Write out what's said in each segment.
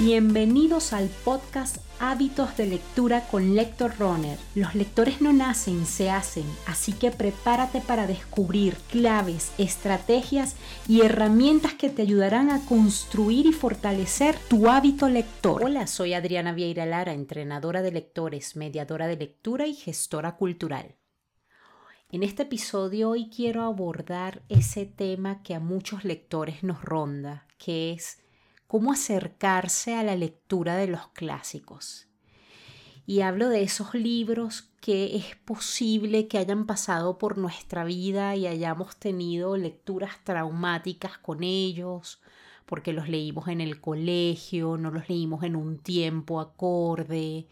Bienvenidos al podcast Hábitos de Lectura con Lector Runner. Los lectores no nacen, se hacen, así que prepárate para descubrir claves, estrategias y herramientas que te ayudarán a construir y fortalecer tu hábito lector. Hola, soy Adriana Vieira Lara, entrenadora de lectores, mediadora de lectura y gestora cultural. En este episodio hoy quiero abordar ese tema que a muchos lectores nos ronda, que es cómo acercarse a la lectura de los clásicos. Y hablo de esos libros que es posible que hayan pasado por nuestra vida y hayamos tenido lecturas traumáticas con ellos, porque los leímos en el colegio, no los leímos en un tiempo acorde.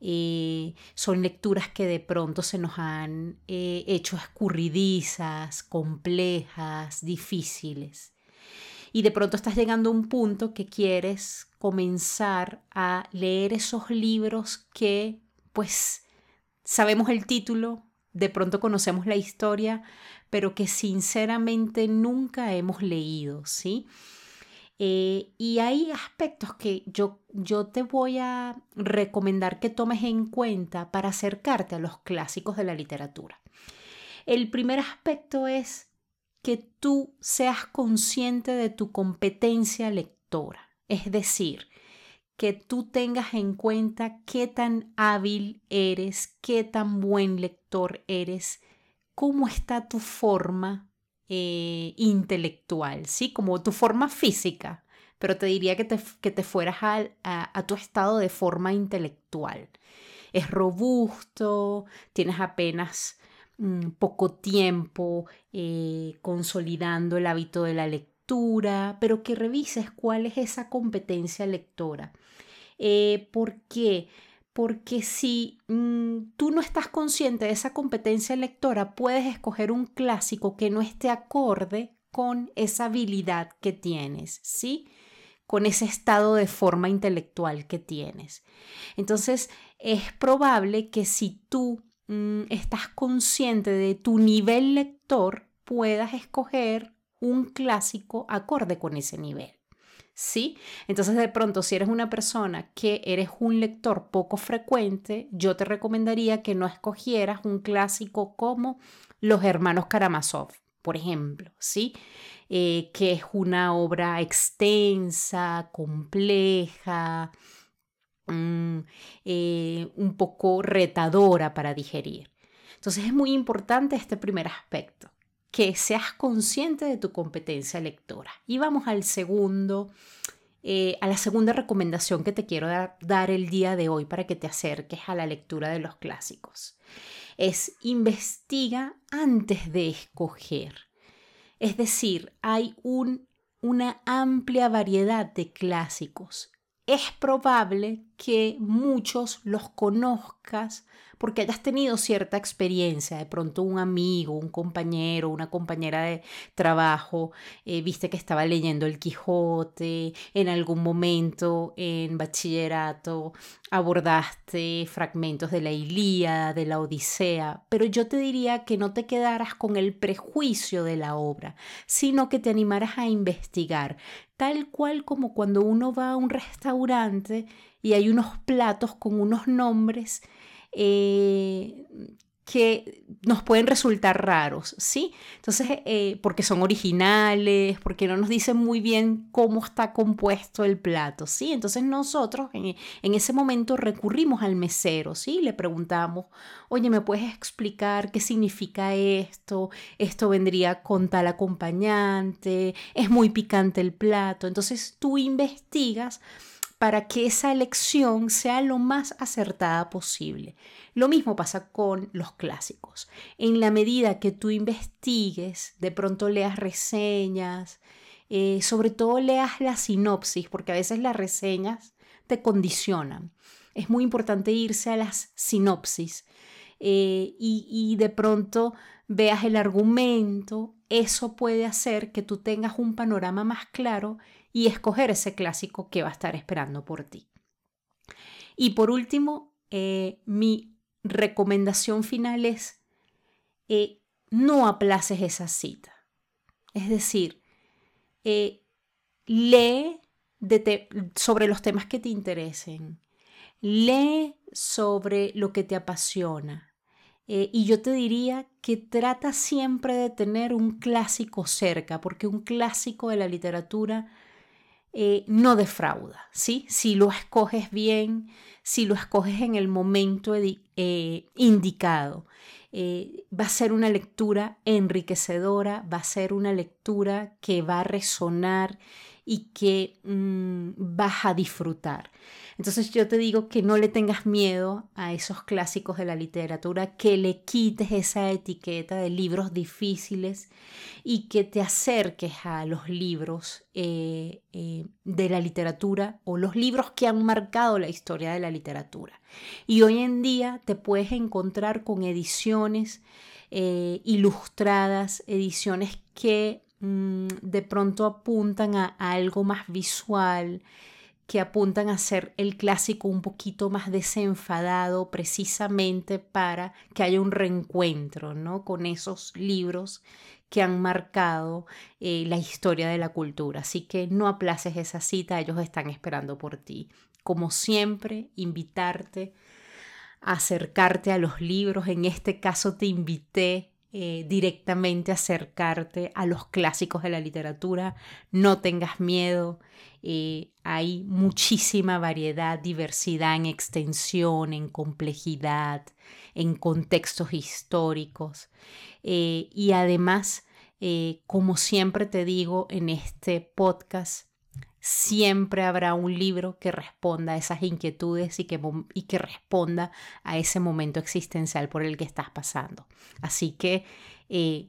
Eh, son lecturas que de pronto se nos han eh, hecho escurridizas, complejas, difíciles y de pronto estás llegando a un punto que quieres comenzar a leer esos libros que pues sabemos el título, de pronto conocemos la historia, pero que sinceramente nunca hemos leído, ¿sí? Eh, y hay aspectos que yo, yo te voy a recomendar que tomes en cuenta para acercarte a los clásicos de la literatura. El primer aspecto es que tú seas consciente de tu competencia lectora, es decir, que tú tengas en cuenta qué tan hábil eres, qué tan buen lector eres, cómo está tu forma eh, intelectual, ¿sí? Como tu forma física, pero te diría que te, que te fueras a, a tu estado de forma intelectual. Es robusto, tienes apenas Mm, poco tiempo eh, consolidando el hábito de la lectura, pero que revises cuál es esa competencia lectora. Eh, ¿Por qué? Porque si mm, tú no estás consciente de esa competencia lectora, puedes escoger un clásico que no esté acorde con esa habilidad que tienes, ¿sí? Con ese estado de forma intelectual que tienes. Entonces, es probable que si tú estás consciente de tu nivel lector, puedas escoger un clásico acorde con ese nivel. ¿Sí? Entonces de pronto si eres una persona que eres un lector poco frecuente, yo te recomendaría que no escogieras un clásico como Los Hermanos Karamazov, por ejemplo, ¿sí? Eh, que es una obra extensa, compleja, Eh, un poco retadora para digerir. Entonces es muy importante este primer aspecto, que seas consciente de tu competencia lectora. Y vamos al segundo, eh, a la segunda recomendación que te quiero dar, dar el día de hoy para que te acerques a la lectura de los clásicos. Es investiga antes de escoger. Es decir, hay un, una amplia variedad de clásicos es probable que muchos los conozcas porque hayas tenido cierta experiencia, de pronto un amigo, un compañero, una compañera de trabajo, eh, viste que estaba leyendo el Quijote, en algún momento en bachillerato abordaste fragmentos de la Ilíada, de la Odisea, pero yo te diría que no te quedaras con el prejuicio de la obra, sino que te animaras a investigar, tal cual como cuando uno va a un restaurante y hay unos platos con unos nombres eh, que nos pueden resultar raros, ¿sí? Entonces, eh, porque son originales, porque no nos dicen muy bien cómo está compuesto el plato, ¿sí? Entonces nosotros en, en, ese momento recurrimos al mesero, ¿sí? Le preguntamos, oye, ¿me puedes explicar qué significa esto? Esto vendría con tal acompañante, es muy picante el plato. Entonces tú investigas para que esa elección sea lo más acertada posible. Lo mismo pasa con los clásicos. En la medida que tú investigues, de pronto leas reseñas, eh, sobre todo leas la sinopsis, porque a veces las reseñas te condicionan. Es muy importante irse a las sinopsis eh, y, y de pronto veas el argumento. Eso puede hacer que tú tengas un panorama más claro y escoger ese clásico que va a estar esperando por ti. Y por último, eh, mi recomendación final es eh, no aplaces esa cita. Es decir, eh, lee, sobre los temas que te interesen. Lee sobre lo que te apasiona. Y yo te diría que trata siempre de tener un clásico cerca, porque un clásico de la literatura eh, no defrauda, ¿sí? Si lo escoges bien, si lo escoges en el momento eh, indicado. va a ser una lectura enriquecedora, va a ser una lectura que va a resonar y que mm, vas a disfrutar. Entonces yo te digo que no le tengas miedo a esos clásicos de la literatura, que le quites esa etiqueta de libros difíciles y que te acerques a los libros eh, eh, de la literatura o los libros que han marcado la historia de la literatura. Y hoy en día te puedes encontrar con ediciones eh, ilustradas, ediciones que mm, de pronto apuntan a algo más visual, que apuntan a ser el clásico un poquito más desenfadado precisamente para que haya un reencuentro ¿no? con esos libros que han marcado eh, la historia de la cultura. Así que no aplaces esa cita, ellos están esperando por ti. Como siempre, invitarte a acercarte a los libros. En este caso te invité eh, directamente acercarte a los clásicos de la literatura. No tengas miedo. Eh, hay muchísima variedad, diversidad en extensión, en complejidad, en contextos históricos. Eh, y además, como siempre te digo en este podcast, siempre habrá un libro que responda a esas inquietudes y que, y que responda a ese momento existencial por el que estás pasando. Así que eh,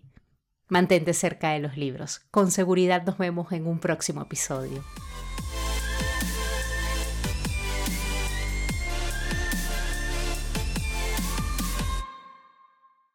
mantente cerca de los libros. Con seguridad nos vemos en un próximo episodio.